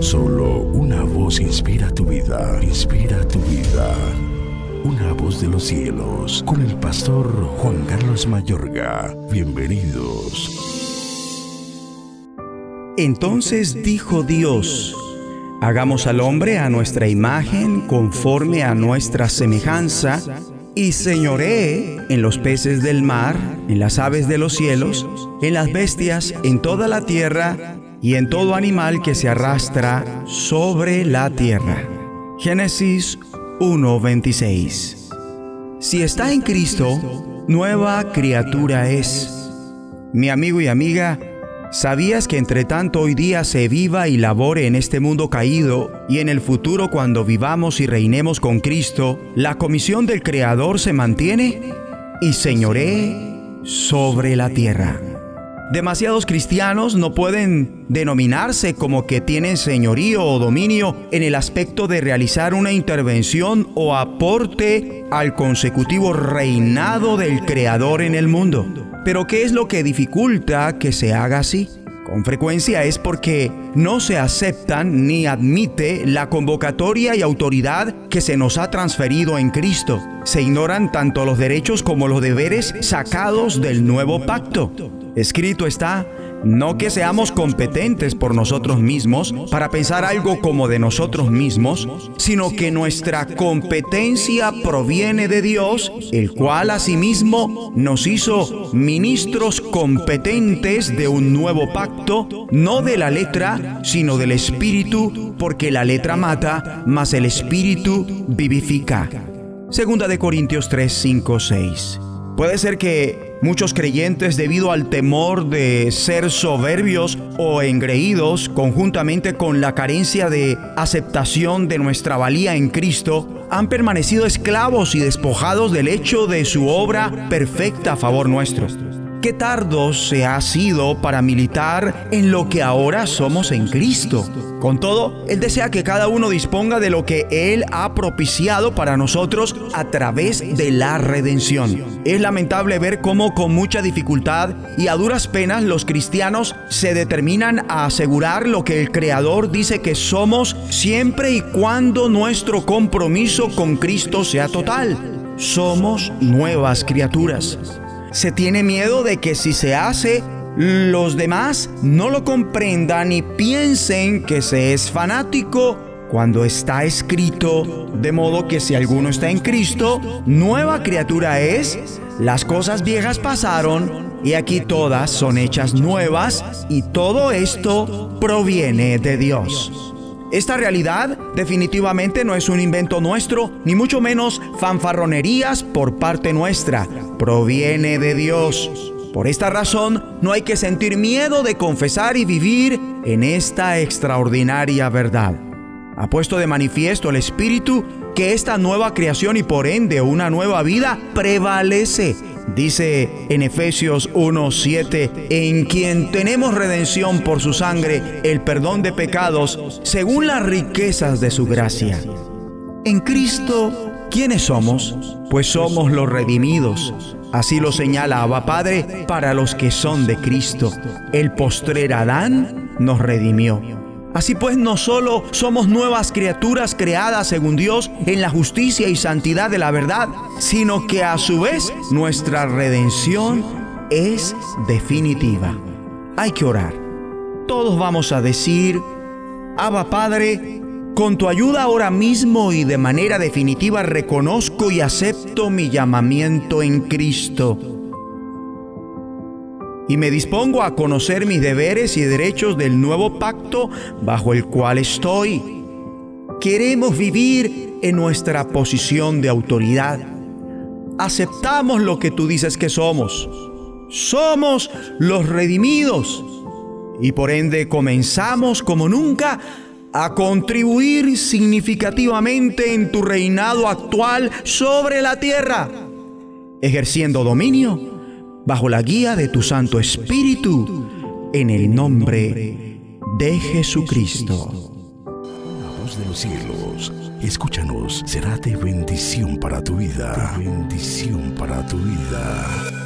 Solo una voz inspira tu vida, inspira tu vida. Una voz de los cielos, con el pastor Juan Carlos Mayorga. Bienvenidos. Entonces dijo Dios, hagamos al hombre a nuestra imagen, conforme a nuestra semejanza, y señoree en los peces del mar, en las aves de los cielos, en las bestias, en toda la tierra, y en todo animal que se arrastra sobre la tierra. Génesis 1:26 Si está en Cristo, nueva criatura es. Mi amigo y amiga, ¿sabías que entre tanto hoy día se viva y labore en este mundo caído y en el futuro cuando vivamos y reinemos con Cristo, la comisión del Creador se mantiene y señoree sobre la tierra? Demasiados cristianos no pueden denominarse como que tienen señorío o dominio en el aspecto de realizar una intervención o aporte al consecutivo reinado del Creador en el mundo. Pero ¿qué es lo que dificulta que se haga así? Con frecuencia es porque no se aceptan ni admite la convocatoria y autoridad que se nos ha transferido en Cristo. Se ignoran tanto los derechos como los deberes sacados del nuevo pacto. Escrito está, no que seamos competentes por nosotros mismos para pensar algo como de nosotros mismos, sino que nuestra competencia proviene de Dios, el cual asimismo nos hizo ministros competentes de un nuevo pacto, no de la letra, sino del espíritu, porque la letra mata, mas el espíritu vivifica. Segunda de Corintios 3, 5, 6. Puede ser que muchos creyentes, debido al temor de ser soberbios o engreídos, conjuntamente con la carencia de aceptación de nuestra valía en Cristo, han permanecido esclavos y despojados del hecho de su obra perfecta a favor nuestro. Qué tardo se ha sido para militar en lo que ahora somos en Cristo. Con todo, Él desea que cada uno disponga de lo que Él ha propiciado para nosotros a través de la redención. Es lamentable ver cómo con mucha dificultad y a duras penas los cristianos se determinan a asegurar lo que el Creador dice que somos siempre y cuando nuestro compromiso con Cristo sea total. Somos nuevas criaturas se tiene miedo de que si se hace, los demás no lo comprendan y piensen que se es fanático cuando está escrito, de modo que si alguno está en Cristo, nueva criatura es, las cosas viejas pasaron y aquí todas son hechas nuevas y todo esto proviene de Dios. Esta realidad definitivamente no es un invento nuestro, ni mucho menos fanfarronerías por parte nuestra. Proviene de Dios. Por esta razón, no hay que sentir miedo de confesar y vivir en esta extraordinaria verdad. Ha puesto de manifiesto el Espíritu que esta nueva creación y por ende una nueva vida prevalece Dice en Efesios 1:7, en quien tenemos redención por su sangre, el perdón de pecados, según las riquezas de su gracia. En Cristo, ¿quiénes somos? Pues somos los redimidos. Así lo señala Abba Padre para los que son de Cristo. El postrer Adán nos redimió. Así pues, no solo somos nuevas criaturas creadas según Dios en la justicia y santidad de la verdad, sino que a su vez nuestra redención es definitiva. Hay que orar. Todos vamos a decir, Abba Padre, con tu ayuda ahora mismo y de manera definitiva reconozco y acepto mi llamamiento en Cristo y me dispongo a conocer mis deberes y derechos del nuevo pacto bajo el cual estoy. Queremos vivir en nuestra posición de autoridad. Aceptamos lo que tú dices que somos. Somos los redimidos. Y por ende comenzamos como nunca a contribuir significativamente en tu reinado actual sobre la tierra, ejerciendo dominio bajo la guía de tu Santo Espíritu, en el nombre de Jesucristo. La voz de los cielos, escúchanos, será de bendición para tu vida. bendición para tu vida.